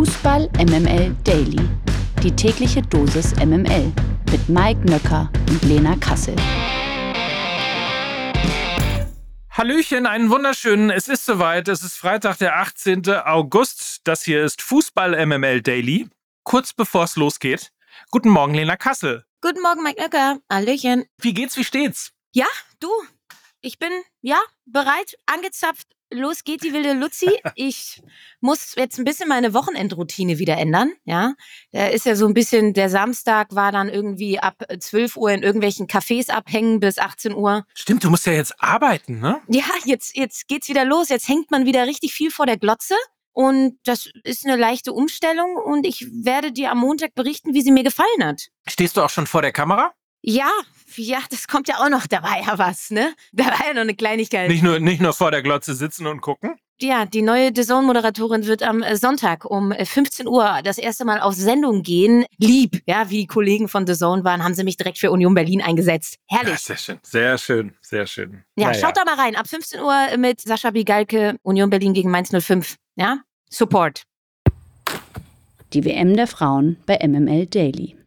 Fußball MML Daily. Die tägliche Dosis MML mit Mike Nöcker und Lena Kassel. Hallöchen, einen wunderschönen. Es ist soweit. Es ist Freitag, der 18. August. Das hier ist Fußball MML Daily. Kurz bevor es losgeht. Guten Morgen, Lena Kassel. Guten Morgen, Mike Nöcker. Hallöchen. Wie geht's, wie steht's? Ja, du. Ich bin, ja, bereit, angezapft. Los geht die wilde Luzi. Ich muss jetzt ein bisschen meine Wochenendroutine wieder ändern. Ja, da ist ja so ein bisschen, der Samstag war dann irgendwie ab 12 Uhr in irgendwelchen Cafés abhängen bis 18 Uhr. Stimmt, du musst ja jetzt arbeiten, ne? Ja, jetzt, jetzt geht's wieder los. Jetzt hängt man wieder richtig viel vor der Glotze. Und das ist eine leichte Umstellung und ich werde dir am Montag berichten, wie sie mir gefallen hat. Stehst du auch schon vor der Kamera? Ja, ja, das kommt ja auch noch, da war ja was, ne? Da war ja noch eine Kleinigkeit. Nicht nur, nicht nur vor der Glotze sitzen und gucken? Ja, die neue The Zone-Moderatorin wird am äh, Sonntag um 15 äh, Uhr das erste Mal auf Sendung gehen. Lieb, ja, wie die Kollegen von The Zone waren, haben sie mich direkt für Union Berlin eingesetzt. Herrlich. Ja, sehr schön, sehr schön, sehr schön. Ja, naja. schaut da mal rein. Ab 15 Uhr mit Sascha Bigalke, Union Berlin gegen Mainz 05. Ja, Support. Die WM der Frauen bei MML Daily.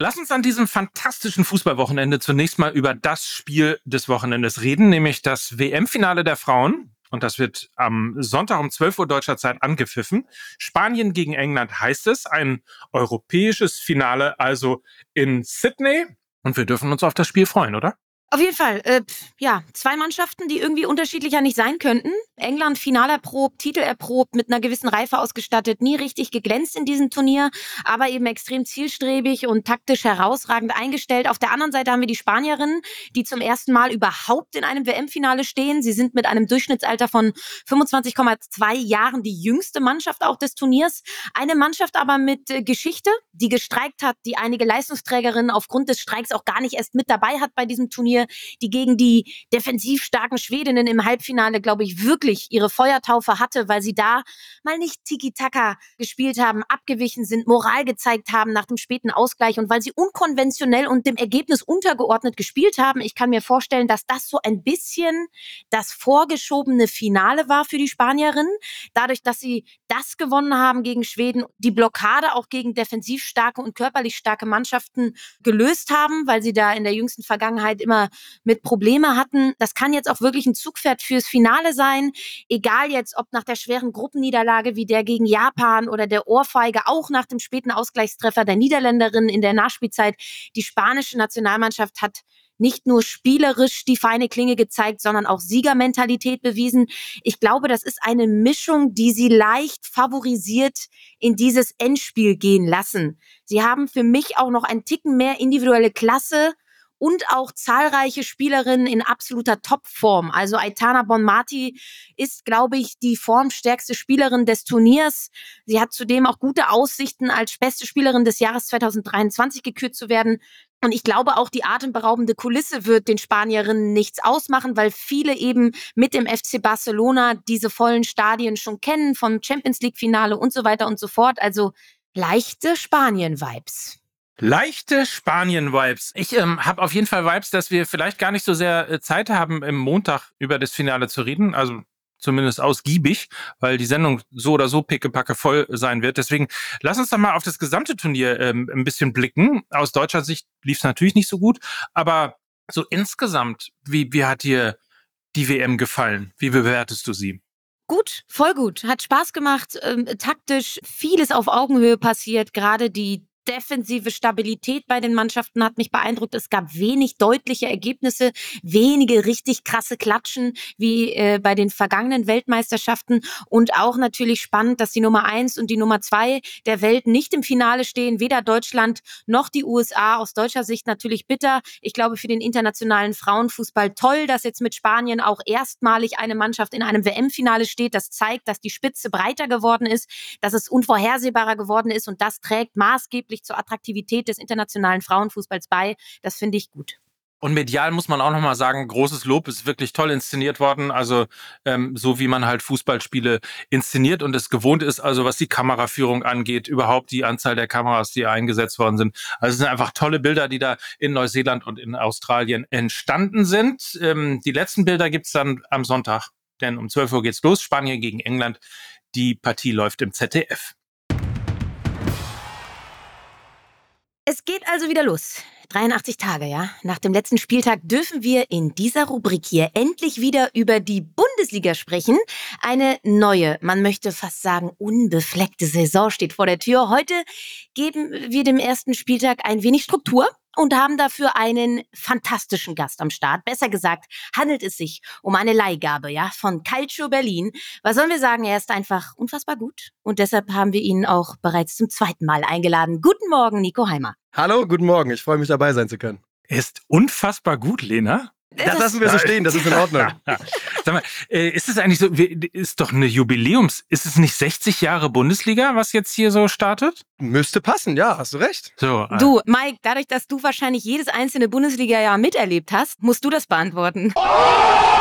Lass uns an diesem fantastischen Fußballwochenende zunächst mal über das Spiel des Wochenendes reden, nämlich das WM-Finale der Frauen. Und das wird am Sonntag um 12 Uhr deutscher Zeit angepfiffen. Spanien gegen England heißt es. Ein europäisches Finale also in Sydney. Und wir dürfen uns auf das Spiel freuen, oder? Auf jeden Fall, äh, ja, zwei Mannschaften, die irgendwie unterschiedlicher nicht sein könnten. England final erprobt, Titel erprobt, mit einer gewissen Reife ausgestattet, nie richtig geglänzt in diesem Turnier, aber eben extrem zielstrebig und taktisch herausragend eingestellt. Auf der anderen Seite haben wir die Spanierinnen, die zum ersten Mal überhaupt in einem WM-Finale stehen. Sie sind mit einem Durchschnittsalter von 25,2 Jahren die jüngste Mannschaft auch des Turniers. Eine Mannschaft aber mit äh, Geschichte, die gestreikt hat, die einige Leistungsträgerinnen aufgrund des Streiks auch gar nicht erst mit dabei hat bei diesem Turnier Turnier, die gegen die defensiv starken Schwedinnen im Halbfinale, glaube ich, wirklich ihre Feuertaufe hatte, weil sie da mal nicht Tiki-Taka gespielt haben, abgewichen sind, Moral gezeigt haben nach dem späten Ausgleich und weil sie unkonventionell und dem Ergebnis untergeordnet gespielt haben. Ich kann mir vorstellen, dass das so ein bisschen das vorgeschobene Finale war für die Spanierinnen. Dadurch, dass sie das gewonnen haben gegen Schweden, die Blockade auch gegen defensiv starke und körperlich starke Mannschaften gelöst haben, weil sie da in der jüngsten Vergangenheit immer mit Probleme hatten. Das kann jetzt auch wirklich ein Zugpferd fürs Finale sein. Egal jetzt, ob nach der schweren Gruppenniederlage wie der gegen Japan oder der Ohrfeige, auch nach dem späten Ausgleichstreffer der Niederländerin in der Nachspielzeit. Die spanische Nationalmannschaft hat nicht nur spielerisch die feine Klinge gezeigt, sondern auch Siegermentalität bewiesen. Ich glaube, das ist eine Mischung, die sie leicht favorisiert in dieses Endspiel gehen lassen. Sie haben für mich auch noch einen Ticken mehr individuelle Klasse und auch zahlreiche Spielerinnen in absoluter Topform. Also Aitana Bonmati ist, glaube ich, die formstärkste Spielerin des Turniers. Sie hat zudem auch gute Aussichten, als beste Spielerin des Jahres 2023 gekürt zu werden. Und ich glaube auch, die atemberaubende Kulisse wird den Spanierinnen nichts ausmachen, weil viele eben mit dem FC Barcelona diese vollen Stadien schon kennen, vom Champions League Finale und so weiter und so fort. Also leichte Spanien-Vibes. Leichte Spanien-Vibes. Ich ähm, habe auf jeden Fall Vibes, dass wir vielleicht gar nicht so sehr äh, Zeit haben, im Montag über das Finale zu reden. Also zumindest ausgiebig, weil die Sendung so oder so pickepacke voll sein wird. Deswegen lass uns doch mal auf das gesamte Turnier ähm, ein bisschen blicken. Aus deutscher Sicht lief es natürlich nicht so gut, aber so insgesamt, wie, wie hat dir die WM gefallen? Wie bewertest du sie? Gut, voll gut. Hat Spaß gemacht, ähm, taktisch vieles auf Augenhöhe passiert. Gerade die defensive Stabilität bei den Mannschaften hat mich beeindruckt. Es gab wenig deutliche Ergebnisse, wenige richtig krasse Klatschen wie äh, bei den vergangenen Weltmeisterschaften und auch natürlich spannend, dass die Nummer eins und die Nummer zwei der Welt nicht im Finale stehen, weder Deutschland noch die USA. Aus deutscher Sicht natürlich bitter. Ich glaube für den internationalen Frauenfußball toll, dass jetzt mit Spanien auch erstmalig eine Mannschaft in einem WM-Finale steht. Das zeigt, dass die Spitze breiter geworden ist, dass es unvorhersehbarer geworden ist und das trägt maßgeblich maßgeblich zur Attraktivität des internationalen Frauenfußballs bei. Das finde ich gut. Und medial muss man auch nochmal sagen, großes Lob, ist wirklich toll inszeniert worden. Also ähm, so wie man halt Fußballspiele inszeniert und es gewohnt ist, also was die Kameraführung angeht, überhaupt die Anzahl der Kameras, die eingesetzt worden sind. Also es sind einfach tolle Bilder, die da in Neuseeland und in Australien entstanden sind. Ähm, die letzten Bilder gibt's dann am Sonntag denn um 12 Uhr geht's los. Spanien gegen England. Die Partie läuft im ZDF. Es geht also wieder los. 83 Tage, ja. Nach dem letzten Spieltag dürfen wir in dieser Rubrik hier endlich wieder über die Bundesliga sprechen. Eine neue, man möchte fast sagen unbefleckte Saison steht vor der Tür. Heute geben wir dem ersten Spieltag ein wenig Struktur und haben dafür einen fantastischen Gast am Start. Besser gesagt, handelt es sich um eine Leihgabe, ja, von Calcio Berlin. Was sollen wir sagen? Er ist einfach unfassbar gut und deshalb haben wir ihn auch bereits zum zweiten Mal eingeladen. Guten Morgen, Nico Heimer. Hallo, guten Morgen. Ich freue mich dabei sein zu können. Er ist unfassbar gut, Lena. Das lassen wir so stehen, das ist in Ordnung. Sag mal, äh, ist es eigentlich so, ist doch eine Jubiläums, ist es nicht 60 Jahre Bundesliga, was jetzt hier so startet? Müsste passen, ja, hast du recht. So, äh. Du, Mike, dadurch, dass du wahrscheinlich jedes einzelne Bundesliga-Jahr miterlebt hast, musst du das beantworten. Oh!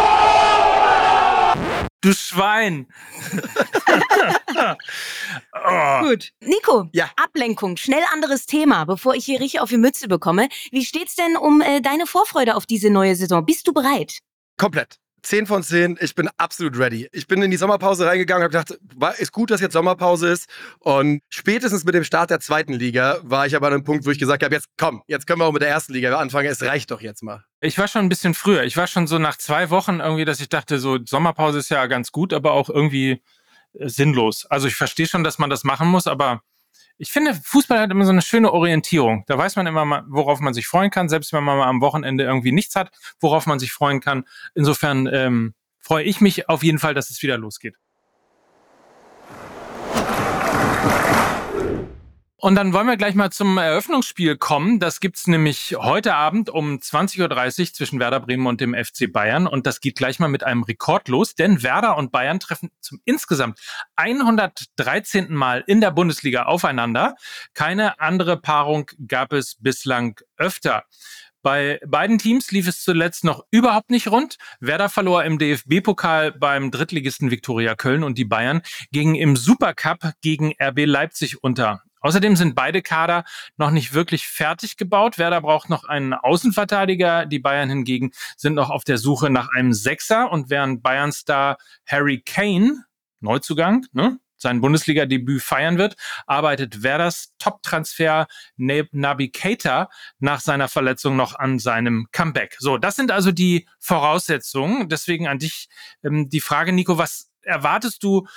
Du Schwein. oh. Gut. Nico, ja. Ablenkung, schnell anderes Thema, bevor ich hier richtig auf die Mütze bekomme. Wie steht's denn um äh, deine Vorfreude auf diese neue Saison? Bist du bereit? Komplett. 10 von 10, ich bin absolut ready. Ich bin in die Sommerpause reingegangen und habe gedacht, ist gut, dass jetzt Sommerpause ist. Und spätestens mit dem Start der zweiten Liga war ich aber an einem Punkt, wo ich gesagt habe, jetzt komm, jetzt können wir auch mit der ersten Liga anfangen, es reicht doch jetzt mal. Ich war schon ein bisschen früher. Ich war schon so nach zwei Wochen irgendwie, dass ich dachte, so Sommerpause ist ja ganz gut, aber auch irgendwie äh, sinnlos. Also ich verstehe schon, dass man das machen muss, aber ich finde, Fußball hat immer so eine schöne Orientierung. Da weiß man immer worauf man sich freuen kann, selbst wenn man mal am Wochenende irgendwie nichts hat, worauf man sich freuen kann. Insofern ähm, freue ich mich auf jeden Fall, dass es wieder losgeht. Und dann wollen wir gleich mal zum Eröffnungsspiel kommen. Das gibt's nämlich heute Abend um 20.30 Uhr zwischen Werder Bremen und dem FC Bayern. Und das geht gleich mal mit einem Rekord los, denn Werder und Bayern treffen zum insgesamt 113. Mal in der Bundesliga aufeinander. Keine andere Paarung gab es bislang öfter. Bei beiden Teams lief es zuletzt noch überhaupt nicht rund. Werder verlor im DFB-Pokal beim Drittligisten Viktoria Köln und die Bayern gingen im Supercup gegen RB Leipzig unter. Außerdem sind beide Kader noch nicht wirklich fertig gebaut. Werder braucht noch einen Außenverteidiger. Die Bayern hingegen sind noch auf der Suche nach einem Sechser. Und während Bayern-Star Harry Kane, Neuzugang, ne, sein Bundesliga-Debüt feiern wird, arbeitet Werders Top-Transfer Nabi Keita nach seiner Verletzung noch an seinem Comeback. So, das sind also die Voraussetzungen. Deswegen an dich ähm, die Frage, Nico, was erwartest du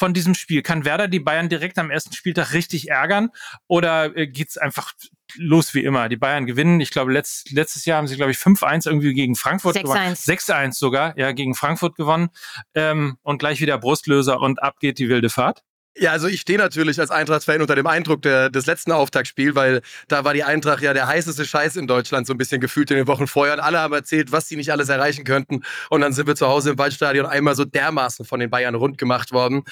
von diesem Spiel? Kann Werder die Bayern direkt am ersten Spieltag richtig ärgern oder äh, geht's einfach los wie immer? Die Bayern gewinnen. Ich glaube, letzt, letztes Jahr haben sie, glaube ich, 5-1 irgendwie gegen Frankfurt 6 gewonnen. 6-1 sogar, ja, gegen Frankfurt gewonnen. Ähm, und gleich wieder Brustlöser und ab geht die wilde Fahrt. Ja, also ich stehe natürlich als Eintracht-Fan unter dem Eindruck der, des letzten Auftaktspiels, weil da war die Eintracht ja der heißeste Scheiß in Deutschland so ein bisschen gefühlt in den Wochen vorher. Und alle haben erzählt, was sie nicht alles erreichen könnten. Und dann sind wir zu Hause im Waldstadion einmal so dermaßen von den Bayern rund gemacht worden.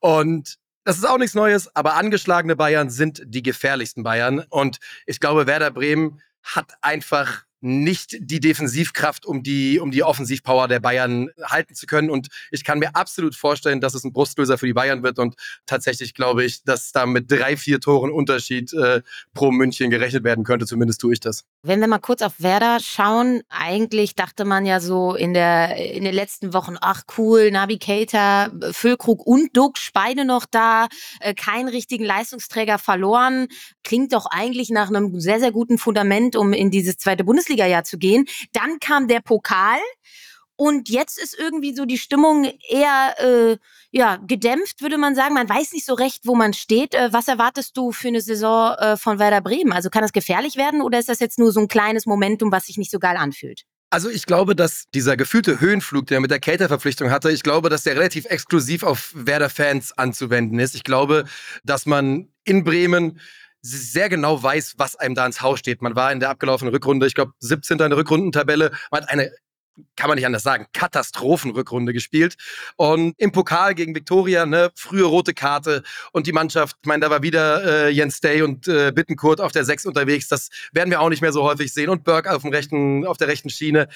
Und das ist auch nichts Neues, aber angeschlagene Bayern sind die gefährlichsten Bayern. Und ich glaube, Werder Bremen hat einfach nicht die Defensivkraft, um die, um die Offensivpower der Bayern halten zu können. Und ich kann mir absolut vorstellen, dass es ein Brustlöser für die Bayern wird. Und tatsächlich glaube ich, dass da mit drei, vier Toren Unterschied äh, pro München gerechnet werden könnte. Zumindest tue ich das. Wenn wir mal kurz auf Werder schauen, eigentlich dachte man ja so in, der, in den letzten Wochen, ach cool, Navigator, Füllkrug und Duxch, beide noch da, äh, keinen richtigen Leistungsträger verloren. Klingt doch eigentlich nach einem sehr, sehr guten Fundament, um in dieses zweite Bundesliga-Jahr zu gehen. Dann kam der Pokal und jetzt ist irgendwie so die Stimmung eher äh, ja, gedämpft, würde man sagen. Man weiß nicht so recht, wo man steht. Äh, was erwartest du für eine Saison äh, von Werder Bremen? Also kann das gefährlich werden oder ist das jetzt nur so ein kleines Momentum, was sich nicht so geil anfühlt? Also ich glaube, dass dieser gefühlte Höhenflug, der mit der Cater-Verpflichtung hatte, ich glaube, dass der relativ exklusiv auf Werder-Fans anzuwenden ist. Ich glaube, dass man in Bremen sehr genau weiß, was einem da ins Haus steht. Man war in der abgelaufenen Rückrunde, ich glaube, 17. in der Rückrundentabelle. Man hat eine kann man nicht anders sagen, Katastrophenrückrunde gespielt. Und im Pokal gegen Viktoria, ne, frühe rote Karte und die Mannschaft, ich meine, da war wieder äh, Jens Day und äh, Bittenkurt auf der Sechs unterwegs. Das werden wir auch nicht mehr so häufig sehen. Und Burke auf, dem rechten, auf der rechten Schiene.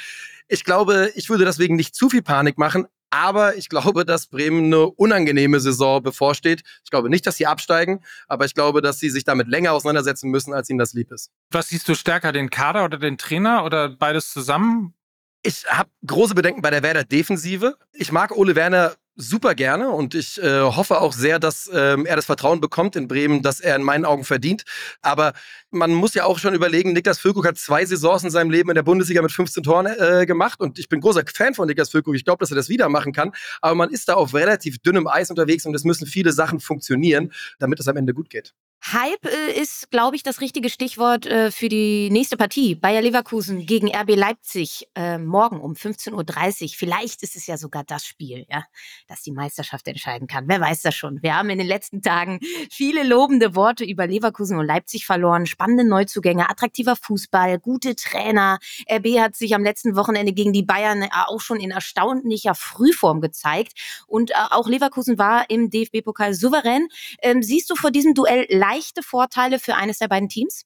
Ich glaube, ich würde deswegen nicht zu viel Panik machen, aber ich glaube, dass Bremen eine unangenehme Saison bevorsteht. Ich glaube nicht, dass sie absteigen, aber ich glaube, dass sie sich damit länger auseinandersetzen müssen, als ihnen das lieb ist. Was siehst du stärker, den Kader oder den Trainer oder beides zusammen? Ich habe große Bedenken bei der Werder Defensive. Ich mag Ole Werner super gerne und ich äh, hoffe auch sehr, dass ähm, er das Vertrauen bekommt in Bremen, das er in meinen Augen verdient. Aber man muss ja auch schon überlegen, Niklas Füllkrug hat zwei Saisons in seinem Leben in der Bundesliga mit 15 Toren äh, gemacht und ich bin großer Fan von Niklas Füllkrug. Ich glaube, dass er das wieder machen kann. Aber man ist da auf relativ dünnem Eis unterwegs und es müssen viele Sachen funktionieren, damit es am Ende gut geht. Hype äh, ist, glaube ich, das richtige Stichwort äh, für die nächste Partie. Bayer Leverkusen gegen RB Leipzig äh, morgen um 15.30 Uhr. Vielleicht ist es ja sogar das Spiel, ja, das die Meisterschaft entscheiden kann. Wer weiß das schon. Wir haben in den letzten Tagen viele lobende Worte über Leverkusen und Leipzig verloren. Spannende Neuzugänge, attraktiver Fußball, gute Trainer. RB hat sich am letzten Wochenende gegen die Bayern äh, auch schon in erstaunlicher Frühform gezeigt. Und äh, auch Leverkusen war im DFB-Pokal souverän. Ähm, siehst du vor diesem Duell leichte Vorteile für eines der beiden Teams?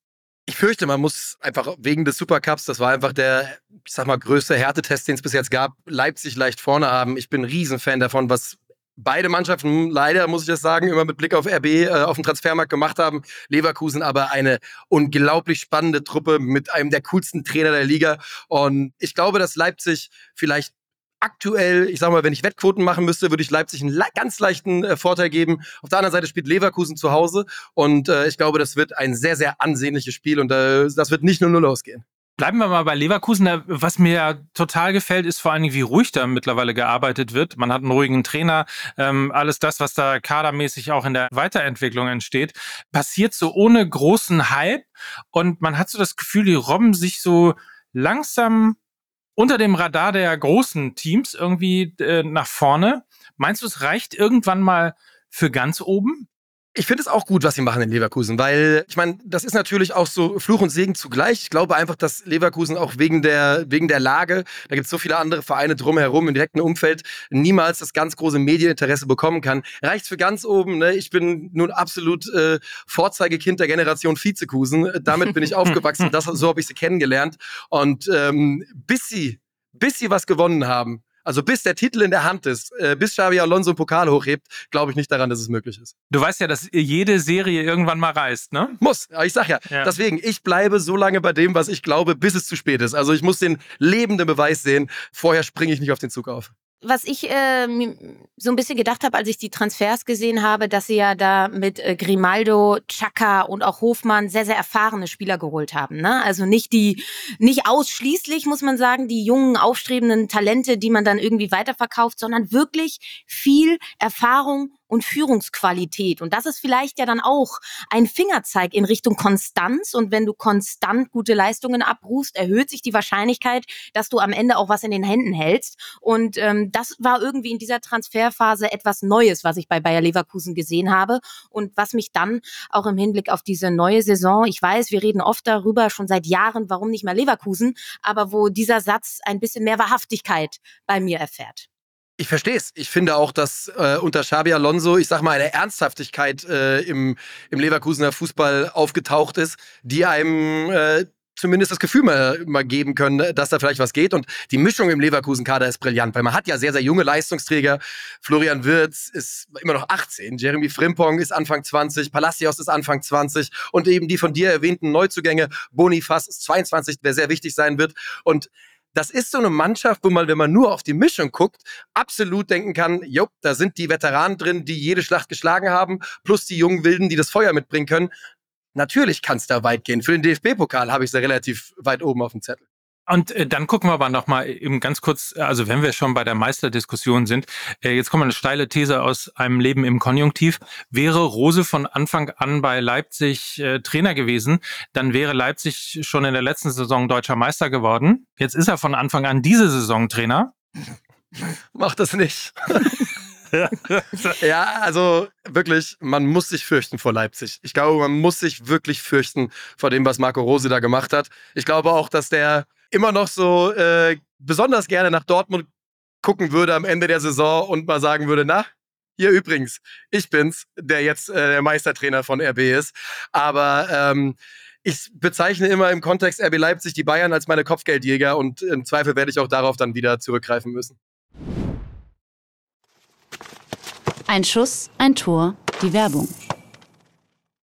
Ich fürchte, man muss einfach wegen des Supercups, das war einfach der, ich sag mal, größte Härtetest, den es bis jetzt gab, Leipzig leicht vorne haben. Ich bin ein Riesenfan davon, was beide Mannschaften, leider muss ich das sagen, immer mit Blick auf RB äh, auf dem Transfermarkt gemacht haben. Leverkusen aber eine unglaublich spannende Truppe mit einem der coolsten Trainer der Liga. Und ich glaube, dass Leipzig vielleicht aktuell, ich sag mal, wenn ich Wettquoten machen müsste, würde ich Leipzig einen ganz leichten äh, Vorteil geben. Auf der anderen Seite spielt Leverkusen zu Hause und äh, ich glaube, das wird ein sehr, sehr ansehnliches Spiel und äh, das wird nicht nur null ausgehen. Bleiben wir mal bei Leverkusen. Was mir total gefällt, ist vor allen Dingen, wie ruhig da mittlerweile gearbeitet wird. Man hat einen ruhigen Trainer. Ähm, alles das, was da kadermäßig auch in der Weiterentwicklung entsteht, passiert so ohne großen Hype. Und man hat so das Gefühl, die robben sich so langsam unter dem Radar der großen Teams irgendwie äh, nach vorne. Meinst du, es reicht irgendwann mal für ganz oben? Ich finde es auch gut, was sie machen in Leverkusen, weil ich meine, das ist natürlich auch so Fluch und Segen zugleich. Ich glaube einfach, dass Leverkusen auch wegen der, wegen der Lage, da gibt es so viele andere Vereine drumherum im direkten Umfeld, niemals das ganz große Medieninteresse bekommen kann. Reicht für ganz oben. Ne? Ich bin nun absolut äh, Vorzeigekind der Generation Vizekusen. Damit bin ich aufgewachsen. Das, so habe ich sie kennengelernt. Und ähm, bis sie, bis sie was gewonnen haben, also bis der Titel in der Hand ist, äh, bis Xavi Alonso einen Pokal hochhebt, glaube ich nicht daran, dass es möglich ist. Du weißt ja, dass jede Serie irgendwann mal reißt, ne? Muss. Ich sag ja, ja. Deswegen, ich bleibe so lange bei dem, was ich glaube, bis es zu spät ist. Also ich muss den lebenden Beweis sehen. Vorher springe ich nicht auf den Zug auf was ich äh, so ein bisschen gedacht habe, als ich die Transfers gesehen habe, dass sie ja da mit äh, Grimaldo, Chaka und auch Hofmann sehr, sehr erfahrene Spieler geholt haben. Ne? Also nicht die, nicht ausschließlich, muss man sagen, die jungen, aufstrebenden Talente, die man dann irgendwie weiterverkauft, sondern wirklich viel Erfahrung und Führungsqualität. Und das ist vielleicht ja dann auch ein Fingerzeig in Richtung Konstanz. Und wenn du konstant gute Leistungen abrufst, erhöht sich die Wahrscheinlichkeit, dass du am Ende auch was in den Händen hältst. Und ähm, das war irgendwie in dieser Transferphase etwas Neues, was ich bei Bayer Leverkusen gesehen habe. Und was mich dann auch im Hinblick auf diese neue Saison, ich weiß, wir reden oft darüber schon seit Jahren, warum nicht mehr Leverkusen, aber wo dieser Satz ein bisschen mehr Wahrhaftigkeit bei mir erfährt. Ich verstehe es. Ich finde auch, dass äh, unter Xabi Alonso, ich sag mal, eine Ernsthaftigkeit äh, im, im Leverkusener Fußball aufgetaucht ist, die einem äh, zumindest das Gefühl mal, mal geben können, dass da vielleicht was geht. Und die Mischung im Leverkusen-Kader ist brillant, weil man hat ja sehr, sehr junge Leistungsträger. Florian Wirtz ist immer noch 18, Jeremy Frimpong ist Anfang 20, Palacios ist Anfang 20 und eben die von dir erwähnten Neuzugänge, Bonifaz ist 22, der sehr wichtig sein wird. Und das ist so eine Mannschaft, wo man, wenn man nur auf die Mischung guckt, absolut denken kann, jo, da sind die Veteranen drin, die jede Schlacht geschlagen haben, plus die jungen Wilden, die das Feuer mitbringen können. Natürlich kann es da weit gehen. Für den DFB-Pokal habe ich sie relativ weit oben auf dem Zettel. Und äh, dann gucken wir aber nochmal eben ganz kurz, also wenn wir schon bei der Meisterdiskussion sind, äh, jetzt kommt eine steile These aus einem Leben im Konjunktiv. Wäre Rose von Anfang an bei Leipzig äh, Trainer gewesen, dann wäre Leipzig schon in der letzten Saison deutscher Meister geworden. Jetzt ist er von Anfang an diese Saison Trainer. Mach das nicht. ja, also wirklich, man muss sich fürchten vor Leipzig. Ich glaube, man muss sich wirklich fürchten vor dem, was Marco Rose da gemacht hat. Ich glaube auch, dass der immer noch so äh, besonders gerne nach Dortmund gucken würde am Ende der Saison und mal sagen würde, na, hier übrigens, ich bin's, der jetzt äh, der Meistertrainer von RB ist. Aber ähm, ich bezeichne immer im Kontext RB Leipzig die Bayern als meine Kopfgeldjäger und im Zweifel werde ich auch darauf dann wieder zurückgreifen müssen. Ein Schuss, ein Tor, die Werbung.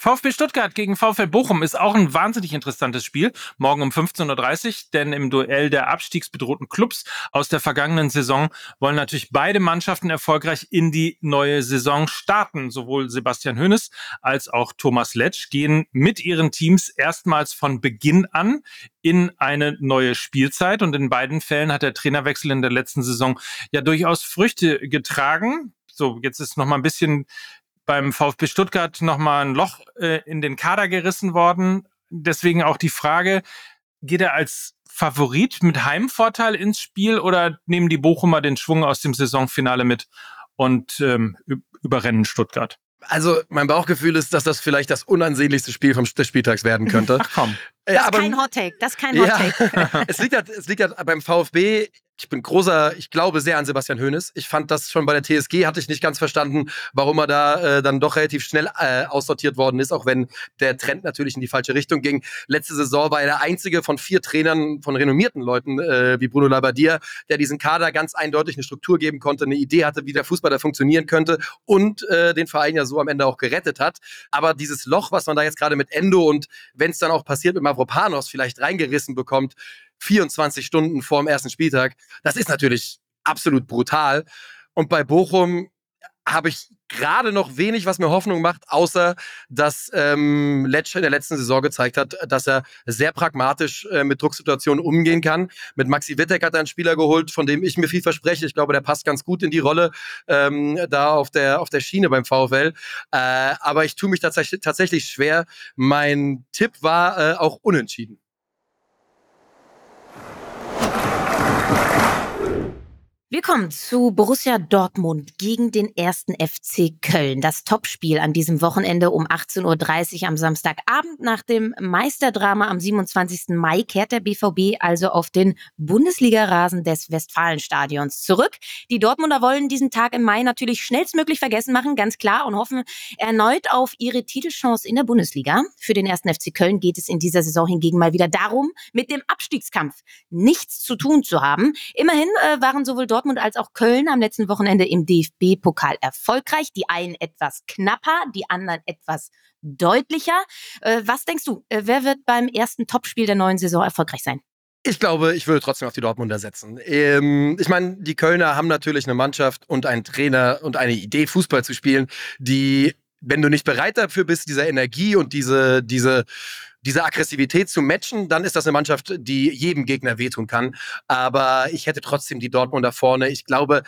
VfB Stuttgart gegen VfL Bochum ist auch ein wahnsinnig interessantes Spiel. Morgen um 15.30 Uhr, denn im Duell der abstiegsbedrohten Clubs aus der vergangenen Saison wollen natürlich beide Mannschaften erfolgreich in die neue Saison starten. Sowohl Sebastian Hönes als auch Thomas Letsch gehen mit ihren Teams erstmals von Beginn an in eine neue Spielzeit. Und in beiden Fällen hat der Trainerwechsel in der letzten Saison ja durchaus Früchte getragen. So, jetzt ist noch mal ein bisschen beim VfB Stuttgart nochmal ein Loch äh, in den Kader gerissen worden. Deswegen auch die Frage, geht er als Favorit mit Heimvorteil ins Spiel oder nehmen die Bochumer den Schwung aus dem Saisonfinale mit und ähm, überrennen Stuttgart? Also mein Bauchgefühl ist, dass das vielleicht das unansehnlichste Spiel vom, des Spieltags werden könnte. Ach komm. Das ist kein Hot Take. Das ist kein Hot Take. Ja, es liegt halt, es liegt halt beim VfB ich bin großer, ich glaube sehr an Sebastian Hoeneß. Ich fand das schon bei der TSG, hatte ich nicht ganz verstanden, warum er da äh, dann doch relativ schnell äh, aussortiert worden ist, auch wenn der Trend natürlich in die falsche Richtung ging. Letzte Saison war er der einzige von vier Trainern, von renommierten Leuten äh, wie Bruno Labbadia, der diesen Kader ganz eindeutig eine Struktur geben konnte, eine Idee hatte, wie der Fußball da funktionieren könnte und äh, den Verein ja so am Ende auch gerettet hat. Aber dieses Loch, was man da jetzt gerade mit Endo und wenn es dann auch passiert mit Mavropanos vielleicht reingerissen bekommt, 24 Stunden vor dem ersten Spieltag. Das ist natürlich absolut brutal. Und bei Bochum habe ich gerade noch wenig, was mir Hoffnung macht, außer dass ähm, Letsch in der letzten Saison gezeigt hat, dass er sehr pragmatisch äh, mit Drucksituationen umgehen kann. Mit Maxi Wittek hat er einen Spieler geholt, von dem ich mir viel verspreche. Ich glaube, der passt ganz gut in die Rolle ähm, da auf der, auf der Schiene beim VfL. Äh, aber ich tue mich tatsächlich, tatsächlich schwer. Mein Tipp war äh, auch unentschieden. Wir kommen zu Borussia Dortmund gegen den ersten FC Köln. Das Topspiel an diesem Wochenende um 18.30 Uhr am Samstagabend. Nach dem Meisterdrama am 27. Mai kehrt der BVB also auf den Bundesliga-Rasen des Westfalenstadions zurück. Die Dortmunder wollen diesen Tag im Mai natürlich schnellstmöglich vergessen machen, ganz klar, und hoffen erneut auf ihre Titelchance in der Bundesliga. Für den ersten FC Köln geht es in dieser Saison hingegen mal wieder darum, mit dem Abstiegskampf nichts zu tun zu haben. Immerhin äh, waren sowohl Dortmund Dortmund als auch Köln am letzten Wochenende im DFB-Pokal erfolgreich. Die einen etwas knapper, die anderen etwas deutlicher. Äh, was denkst du, äh, wer wird beim ersten Topspiel der neuen Saison erfolgreich sein? Ich glaube, ich würde trotzdem auf die Dortmunder setzen. Ähm, ich meine, die Kölner haben natürlich eine Mannschaft und einen Trainer und eine Idee, Fußball zu spielen, die, wenn du nicht bereit dafür bist, diese Energie und diese, diese, diese Aggressivität zu matchen, dann ist das eine Mannschaft, die jedem Gegner wehtun kann. Aber ich hätte trotzdem die Dortmunder vorne. Ich glaube,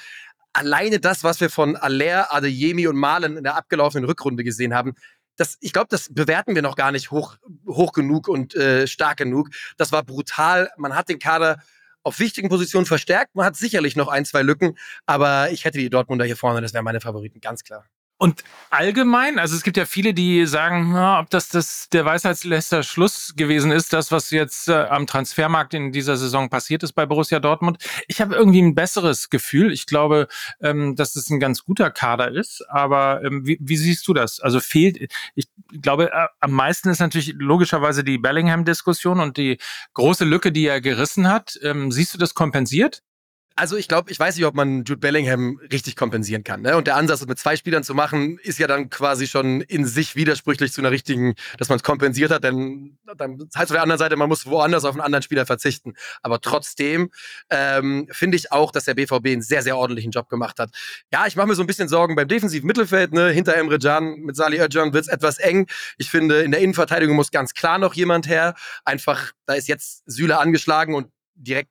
alleine das, was wir von Aller, Adeyemi und Malen in der abgelaufenen Rückrunde gesehen haben, das, ich glaube, das bewerten wir noch gar nicht hoch, hoch genug und äh, stark genug. Das war brutal. Man hat den Kader auf wichtigen Positionen verstärkt. Man hat sicherlich noch ein, zwei Lücken, aber ich hätte die Dortmunder hier vorne, das wären meine Favoriten, ganz klar. Und allgemein, also es gibt ja viele, die sagen, na, ob das, das der Weisheitsletzter Schluss gewesen ist, das, was jetzt äh, am Transfermarkt in dieser Saison passiert ist bei Borussia Dortmund. Ich habe irgendwie ein besseres Gefühl. Ich glaube, ähm, dass es ein ganz guter Kader ist. Aber ähm, wie, wie siehst du das? Also fehlt, ich glaube, äh, am meisten ist natürlich logischerweise die Bellingham-Diskussion und die große Lücke, die er gerissen hat. Ähm, siehst du das kompensiert? Also ich glaube, ich weiß nicht, ob man Jude Bellingham richtig kompensieren kann. Ne? Und der Ansatz, es mit zwei Spielern zu machen, ist ja dann quasi schon in sich widersprüchlich zu einer richtigen, dass man es kompensiert hat. Denn dann heißt auf der anderen Seite, man muss woanders auf einen anderen Spieler verzichten. Aber trotzdem ähm, finde ich auch, dass der BVB einen sehr, sehr ordentlichen Job gemacht hat. Ja, ich mache mir so ein bisschen Sorgen beim defensiven Mittelfeld. Ne? Hinter Emre Can mit Salih Özcan wird es etwas eng. Ich finde, in der Innenverteidigung muss ganz klar noch jemand her. Einfach, da ist jetzt Süle angeschlagen und direkt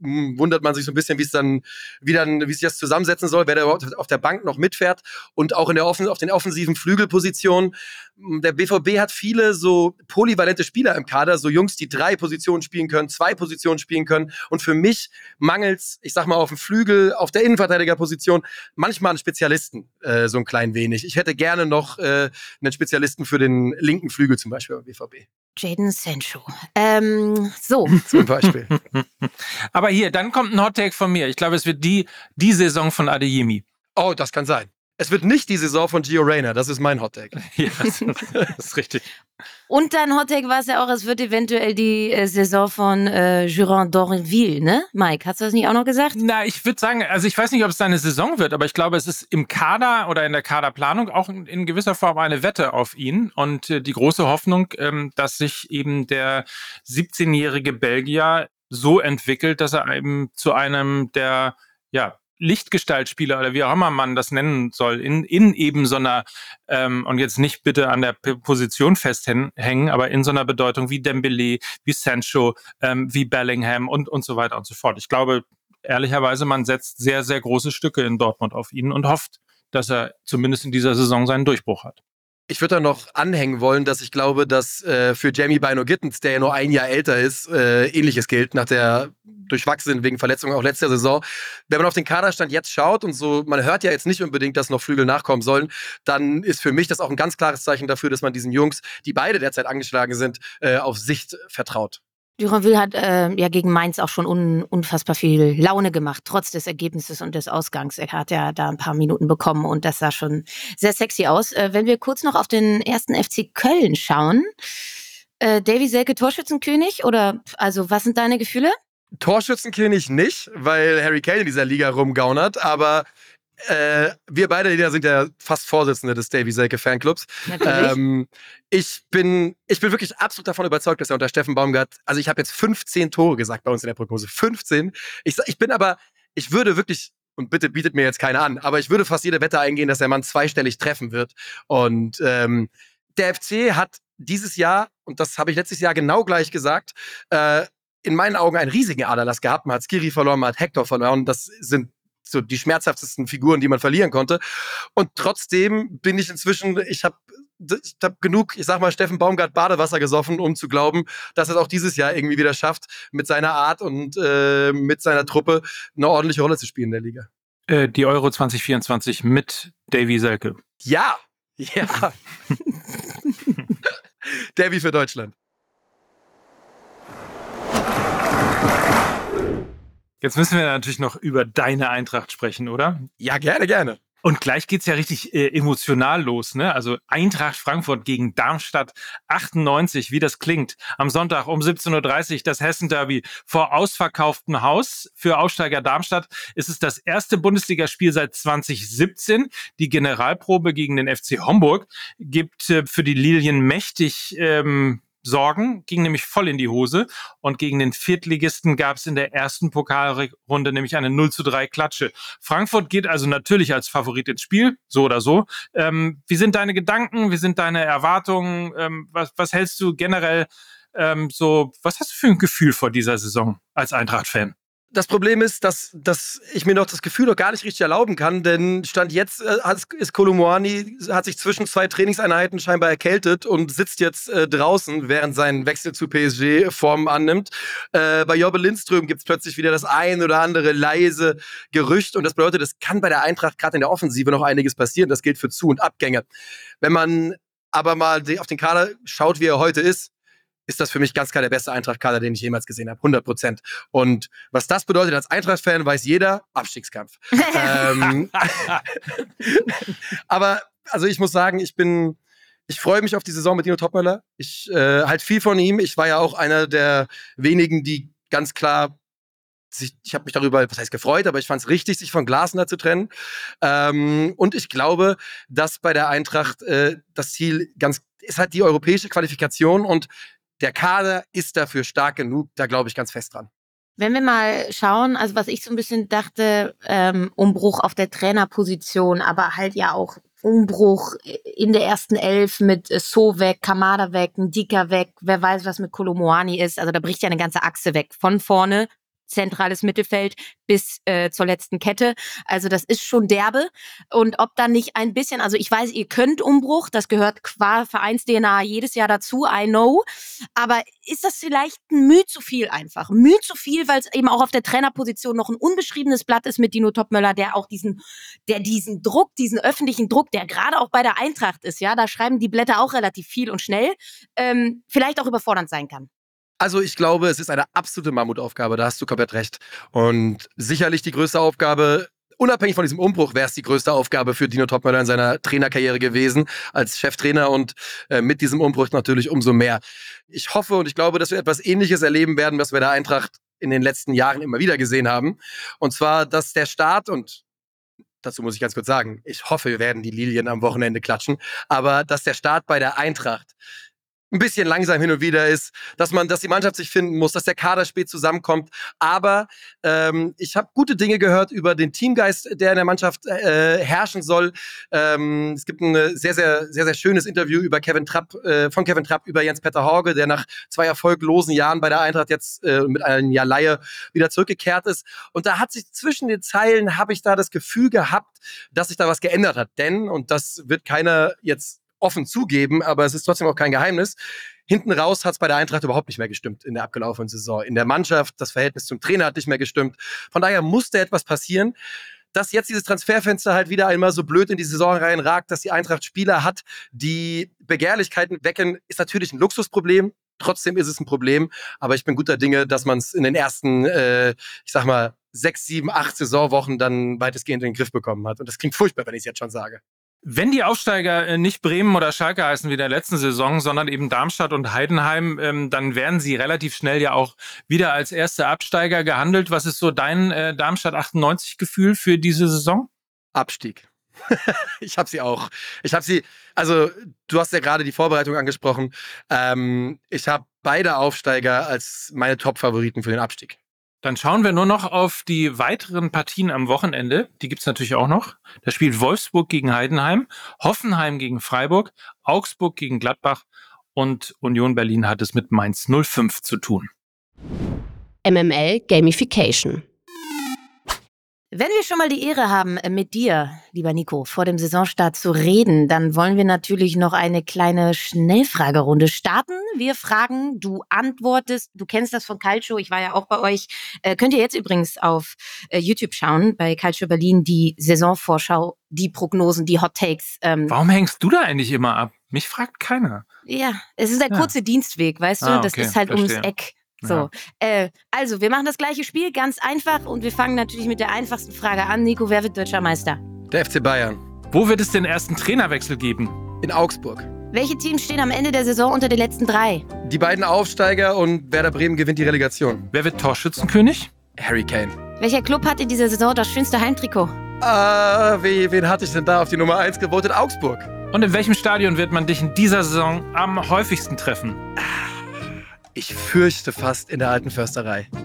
wundert man sich so ein bisschen, wie es dann, wie dann, wie sich das zusammensetzen soll, wer da überhaupt auf der Bank noch mitfährt und auch in der Offen auf den offensiven Flügelpositionen. Der BVB hat viele so polyvalente Spieler im Kader, so Jungs, die drei Positionen spielen können, zwei Positionen spielen können. Und für mich mangelt's, ich sag mal, auf dem Flügel, auf der Innenverteidigerposition, manchmal einen Spezialisten, äh, so ein klein wenig. Ich hätte gerne noch äh, einen Spezialisten für den linken Flügel zum Beispiel beim BVB. Jaden Sancho. Ähm, so. Zum Beispiel. Aber hier, dann kommt ein Hottake von mir. Ich glaube, es wird die, die Saison von Adeyemi. Oh, das kann sein. Es wird nicht die Saison von Gio Reyna, das ist mein Hottake. ja, das ist richtig. Und dein Hottake war es ja auch, es wird eventuell die äh, Saison von äh, Jurand d'Orinville, ne? Mike, hast du das nicht auch noch gesagt? Na, ich würde sagen, also ich weiß nicht, ob es deine Saison wird, aber ich glaube, es ist im Kader oder in der Kaderplanung auch in, in gewisser Form eine Wette auf ihn und äh, die große Hoffnung, ähm, dass sich eben der 17-jährige Belgier so entwickelt, dass er eben zu einem der ja, Lichtgestaltspieler oder wie auch immer man das nennen soll, in, in eben so einer, ähm, und jetzt nicht bitte an der P Position festhängen, aber in so einer Bedeutung wie Dembele, wie Sancho, ähm, wie Bellingham und, und so weiter und so fort. Ich glaube, ehrlicherweise, man setzt sehr, sehr große Stücke in Dortmund auf ihn und hofft, dass er zumindest in dieser Saison seinen Durchbruch hat. Ich würde da noch anhängen wollen, dass ich glaube, dass äh, für Jamie Bino Gittens, der ja nur ein Jahr älter ist, äh, ähnliches gilt nach der durchwachsenen wegen Verletzungen auch letzter Saison. Wenn man auf den Kaderstand jetzt schaut und so, man hört ja jetzt nicht unbedingt, dass noch Flügel nachkommen sollen, dann ist für mich das auch ein ganz klares Zeichen dafür, dass man diesen Jungs, die beide derzeit angeschlagen sind, äh, auf Sicht vertraut. Duranville hat äh, ja gegen Mainz auch schon un, unfassbar viel Laune gemacht, trotz des Ergebnisses und des Ausgangs. Er hat ja da ein paar Minuten bekommen und das sah schon sehr sexy aus. Äh, wenn wir kurz noch auf den ersten FC Köln schauen. Äh, Davy Selke Torschützenkönig oder also was sind deine Gefühle? Torschützenkönig nicht, weil Harry Kane in dieser Liga rumgaunert, aber äh, wir beide Lieder sind ja fast Vorsitzende des Davy Selke Fanclubs. Ähm, ich, bin, ich bin wirklich absolut davon überzeugt, dass er unter Steffen Baumgart, also ich habe jetzt 15 Tore gesagt bei uns in der Prognose. 15. Ich, ich bin aber, ich würde wirklich, und bitte bietet mir jetzt keine an, aber ich würde fast jede Wette eingehen, dass der Mann zweistellig treffen wird. Und ähm, der FC hat dieses Jahr, und das habe ich letztes Jahr genau gleich gesagt, äh, in meinen Augen einen riesigen Aderlass gehabt. Man hat Skiri verloren, man hat Hector verloren. Das sind so die schmerzhaftesten Figuren, die man verlieren konnte. Und trotzdem bin ich inzwischen, ich habe ich hab genug, ich sag mal, Steffen Baumgart Badewasser gesoffen, um zu glauben, dass er es auch dieses Jahr irgendwie wieder schafft, mit seiner Art und äh, mit seiner Truppe eine ordentliche Rolle zu spielen in der Liga. Äh, die Euro 2024 mit Davy Selke. Ja, ja. Davy für Deutschland. Jetzt müssen wir natürlich noch über deine Eintracht sprechen, oder? Ja, gerne, gerne. Und gleich geht's ja richtig äh, emotional los, ne? Also Eintracht Frankfurt gegen Darmstadt 98, wie das klingt. Am Sonntag um 17.30 Uhr das Hessen-Derby vor ausverkauftem Haus. Für Aussteiger Darmstadt ist es das erste Bundesligaspiel seit 2017. Die Generalprobe gegen den FC Homburg gibt äh, für die Lilien mächtig ähm, Sorgen, ging nämlich voll in die Hose und gegen den Viertligisten gab es in der ersten Pokalrunde nämlich eine 0 zu 3 Klatsche. Frankfurt geht also natürlich als Favorit ins Spiel, so oder so. Ähm, wie sind deine Gedanken, wie sind deine Erwartungen, ähm, was, was hältst du generell ähm, so, was hast du für ein Gefühl vor dieser Saison als Eintracht-Fan? Das Problem ist, dass, dass ich mir noch das Gefühl noch gar nicht richtig erlauben kann, denn Stand jetzt äh, ist Kolumuani, hat sich zwischen zwei Trainingseinheiten scheinbar erkältet und sitzt jetzt äh, draußen, während sein Wechsel zu PSG Form annimmt. Äh, bei Jobbe Lindström gibt es plötzlich wieder das ein oder andere leise Gerücht und das bedeutet, es kann bei der Eintracht gerade in der Offensive noch einiges passieren. Das gilt für Zu- und Abgänge. Wenn man aber mal auf den Kader schaut, wie er heute ist, ist das für mich ganz klar der beste Eintracht-Kader, den ich jemals gesehen habe. 100 Prozent. Und was das bedeutet als Eintracht-Fan, weiß jeder, Abstiegskampf. ähm, aber also ich muss sagen, ich bin, ich freue mich auf die Saison mit Dino Topmöller. Ich äh, halt viel von ihm. Ich war ja auch einer der wenigen, die ganz klar sich, ich habe mich darüber, was heißt gefreut, aber ich fand es richtig, sich von Glasner zu trennen. Ähm, und ich glaube, dass bei der Eintracht äh, das Ziel ganz ist halt die europäische Qualifikation und der Kader ist dafür stark genug, da glaube ich ganz fest dran. Wenn wir mal schauen, also was ich so ein bisschen dachte, ähm, Umbruch auf der Trainerposition, aber halt ja auch Umbruch in der ersten Elf mit So weg, Kamada weg, Ndika weg, wer weiß, was mit Kolomoani ist. Also da bricht ja eine ganze Achse weg. Von vorne zentrales Mittelfeld bis äh, zur letzten Kette. Also das ist schon derbe. Und ob dann nicht ein bisschen, also ich weiß, ihr könnt Umbruch, das gehört qua Vereins-DNA jedes Jahr dazu, I know. Aber ist das vielleicht ein Mühe zu viel einfach? Mühe zu viel, weil es eben auch auf der Trainerposition noch ein unbeschriebenes Blatt ist mit Dino Topmöller, der auch diesen, der diesen Druck, diesen öffentlichen Druck, der gerade auch bei der Eintracht ist, ja, da schreiben die Blätter auch relativ viel und schnell, ähm, vielleicht auch überfordernd sein kann. Also ich glaube, es ist eine absolute Mammutaufgabe, da hast du komplett recht. Und sicherlich die größte Aufgabe, unabhängig von diesem Umbruch, wäre es die größte Aufgabe für Dino Topmöller in seiner Trainerkarriere gewesen, als Cheftrainer und äh, mit diesem Umbruch natürlich umso mehr. Ich hoffe und ich glaube, dass wir etwas Ähnliches erleben werden, was wir der Eintracht in den letzten Jahren immer wieder gesehen haben. Und zwar, dass der Start und dazu muss ich ganz kurz sagen, ich hoffe, wir werden die Lilien am Wochenende klatschen, aber dass der Start bei der Eintracht ein bisschen langsam hin und wieder ist, dass man, dass die Mannschaft sich finden muss, dass der Kader spät zusammenkommt. Aber ähm, ich habe gute Dinge gehört über den Teamgeist, der in der Mannschaft äh, herrschen soll. Ähm, es gibt ein sehr, sehr, sehr, sehr schönes Interview über Kevin Trapp, äh, von Kevin Trapp über Jens Peter Horge, der nach zwei erfolglosen Jahren bei der Eintracht jetzt äh, mit einem Jahr Laie wieder zurückgekehrt ist. Und da hat sich zwischen den Zeilen, habe ich da das Gefühl gehabt, dass sich da was geändert hat. Denn, und das wird keiner jetzt offen zugeben, aber es ist trotzdem auch kein Geheimnis. Hinten raus hat es bei der Eintracht überhaupt nicht mehr gestimmt in der abgelaufenen Saison. In der Mannschaft, das Verhältnis zum Trainer hat nicht mehr gestimmt. Von daher musste etwas passieren. Dass jetzt dieses Transferfenster halt wieder einmal so blöd in die Saison reinragt, dass die Eintracht Spieler hat, die Begehrlichkeiten wecken, ist natürlich ein Luxusproblem. Trotzdem ist es ein Problem, aber ich bin guter Dinge, dass man es in den ersten, äh, ich sag mal, sechs, sieben, acht Saisonwochen dann weitestgehend in den Griff bekommen hat. Und das klingt furchtbar, wenn ich es jetzt schon sage. Wenn die Aufsteiger äh, nicht Bremen oder Schalke heißen wie der letzten Saison, sondern eben Darmstadt und Heidenheim, ähm, dann werden sie relativ schnell ja auch wieder als erste Absteiger gehandelt. Was ist so dein äh, Darmstadt 98 Gefühl für diese Saison? Abstieg. ich habe sie auch. Ich habe sie, also du hast ja gerade die Vorbereitung angesprochen. Ähm, ich habe beide Aufsteiger als meine Top-Favoriten für den Abstieg. Dann schauen wir nur noch auf die weiteren Partien am Wochenende. Die gibt's natürlich auch noch. Da spielt Wolfsburg gegen Heidenheim, Hoffenheim gegen Freiburg, Augsburg gegen Gladbach und Union Berlin hat es mit Mainz 05 zu tun. MML Gamification. Wenn wir schon mal die Ehre haben, äh, mit dir, lieber Nico, vor dem Saisonstart zu reden, dann wollen wir natürlich noch eine kleine Schnellfragerunde starten. Wir fragen, du antwortest, du kennst das von Calcio, ich war ja auch bei euch. Äh, könnt ihr jetzt übrigens auf äh, YouTube schauen, bei Calcio Berlin, die Saisonvorschau, die Prognosen, die Hot Takes. Ähm. Warum hängst du da eigentlich immer ab? Mich fragt keiner. Ja, es ist der kurze ja. Dienstweg, weißt du? Ah, okay, das ist halt verstehe. ums Eck. So, ja. äh, also wir machen das gleiche Spiel, ganz einfach und wir fangen natürlich mit der einfachsten Frage an. Nico, wer wird deutscher Meister? Der FC Bayern. Wo wird es den ersten Trainerwechsel geben? In Augsburg. Welche Teams stehen am Ende der Saison unter den letzten drei? Die beiden Aufsteiger und Werder Bremen gewinnt die Relegation. Wer wird Torschützenkönig? Harry Kane. Welcher Club hat in dieser Saison das schönste Heimtrikot? Äh, wie, wen hatte ich denn da auf die Nummer 1 gewotet? Augsburg. Und in welchem Stadion wird man dich in dieser Saison am häufigsten treffen? Ich fürchte fast in der alten Försterei.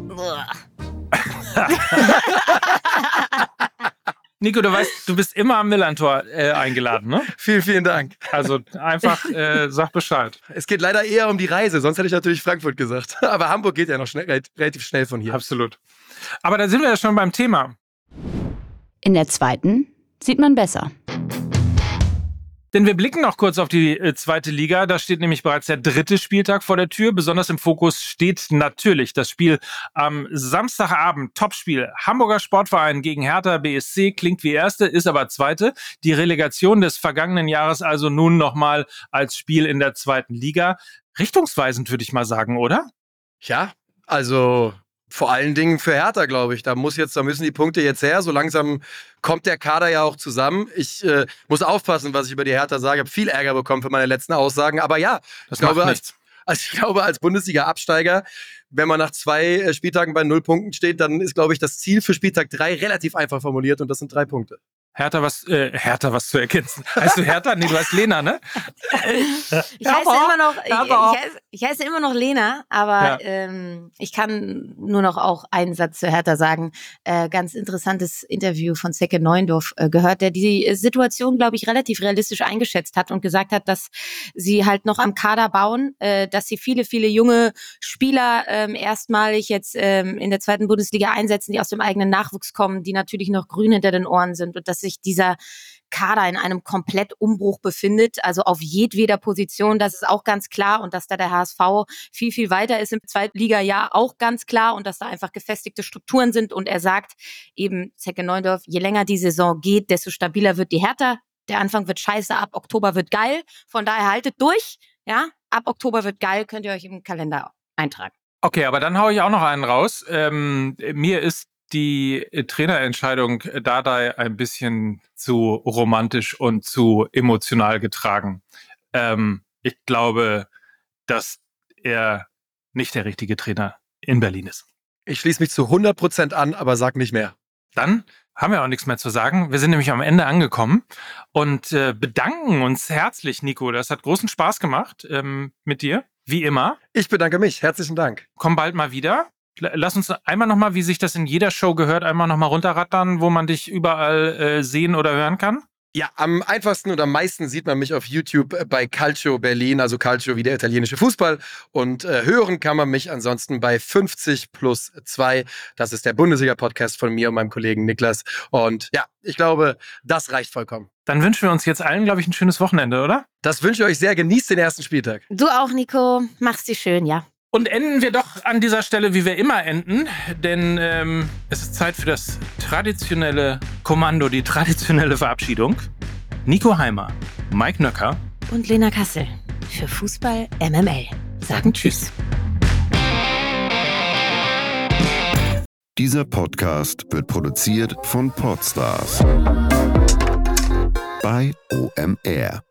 Nico, du weißt, du bist immer am Millantor äh, eingeladen, ne? Vielen, vielen Dank. Also einfach äh, sag Bescheid. Es geht leider eher um die Reise, sonst hätte ich natürlich Frankfurt gesagt. Aber Hamburg geht ja noch schnell, relativ schnell von hier. Absolut. Aber da sind wir ja schon beim Thema. In der zweiten sieht man besser. Denn wir blicken noch kurz auf die äh, zweite Liga. Da steht nämlich bereits der dritte Spieltag vor der Tür. Besonders im Fokus steht natürlich das Spiel am Samstagabend. Topspiel. Hamburger Sportverein gegen Hertha BSC klingt wie erste, ist aber zweite. Die Relegation des vergangenen Jahres also nun nochmal als Spiel in der zweiten Liga. Richtungsweisend würde ich mal sagen, oder? Ja, also vor allen Dingen für Hertha, glaube ich. Da muss jetzt, da müssen die Punkte jetzt her. So langsam kommt der Kader ja auch zusammen. Ich äh, muss aufpassen, was ich über die Hertha sage. Ich habe viel Ärger bekommen für meine letzten Aussagen. Aber ja, das ich glaube, als, also ich glaube, als Bundesliga-Absteiger, wenn man nach zwei äh, Spieltagen bei null Punkten steht, dann ist, glaube ich, das Ziel für Spieltag drei relativ einfach formuliert und das sind drei Punkte. Hertha was, äh, Hertha was zu ergänzen. Heißt du Hertha? Nee, du heißt Lena, ne? ich, heiße immer noch, ich, ich, heiße, ich, heiße, immer noch Lena, aber ja. ähm, ich kann nur noch auch einen Satz zu Hertha sagen. Äh, ganz interessantes Interview von Zecke Neuendorf äh, gehört, der die Situation, glaube ich, relativ realistisch eingeschätzt hat und gesagt hat, dass sie halt noch am Kader bauen, äh, dass sie viele, viele junge Spieler ähm, erstmalig jetzt ähm, in der zweiten Bundesliga einsetzen, die aus dem eigenen Nachwuchs kommen, die natürlich noch grün hinter den Ohren sind und dass sich dieser Kader in einem Komplettumbruch befindet, also auf jedweder Position, das ist auch ganz klar. Und dass da der HSV viel, viel weiter ist im Zweitliga-Jahr auch ganz klar. Und dass da einfach gefestigte Strukturen sind. Und er sagt eben, Zecke Neundorf, je länger die Saison geht, desto stabiler wird die Hertha, der Anfang wird scheiße, ab Oktober wird geil, von daher haltet durch, ja, ab Oktober wird geil, könnt ihr euch im Kalender eintragen. Okay, aber dann haue ich auch noch einen raus. Ähm, mir ist die äh, Trainerentscheidung äh, Dardai ein bisschen zu romantisch und zu emotional getragen. Ähm, ich glaube, dass er nicht der richtige Trainer in Berlin ist. Ich schließe mich zu 100 Prozent an, aber sag nicht mehr. Dann haben wir auch nichts mehr zu sagen. Wir sind nämlich am Ende angekommen und äh, bedanken uns herzlich, Nico. Das hat großen Spaß gemacht ähm, mit dir, wie immer. Ich bedanke mich. Herzlichen Dank. Komm bald mal wieder. Lass uns einmal nochmal, wie sich das in jeder Show gehört, einmal nochmal runterrattern, wo man dich überall äh, sehen oder hören kann. Ja, am einfachsten und am meisten sieht man mich auf YouTube bei Calcio Berlin, also Calcio wie der italienische Fußball. Und äh, hören kann man mich ansonsten bei 50 plus 2. Das ist der Bundesliga-Podcast von mir und meinem Kollegen Niklas. Und ja, ich glaube, das reicht vollkommen. Dann wünschen wir uns jetzt allen, glaube ich, ein schönes Wochenende, oder? Das wünsche ich euch sehr. Genießt den ersten Spieltag. Du auch, Nico. Mach's dir schön, ja. Und enden wir doch an dieser Stelle, wie wir immer enden, denn ähm, es ist Zeit für das traditionelle Kommando, die traditionelle Verabschiedung. Nico Heimer, Mike Nöcker und Lena Kassel für Fußball MML sagen Tschüss. Dieser Podcast wird produziert von Podstars bei OMR.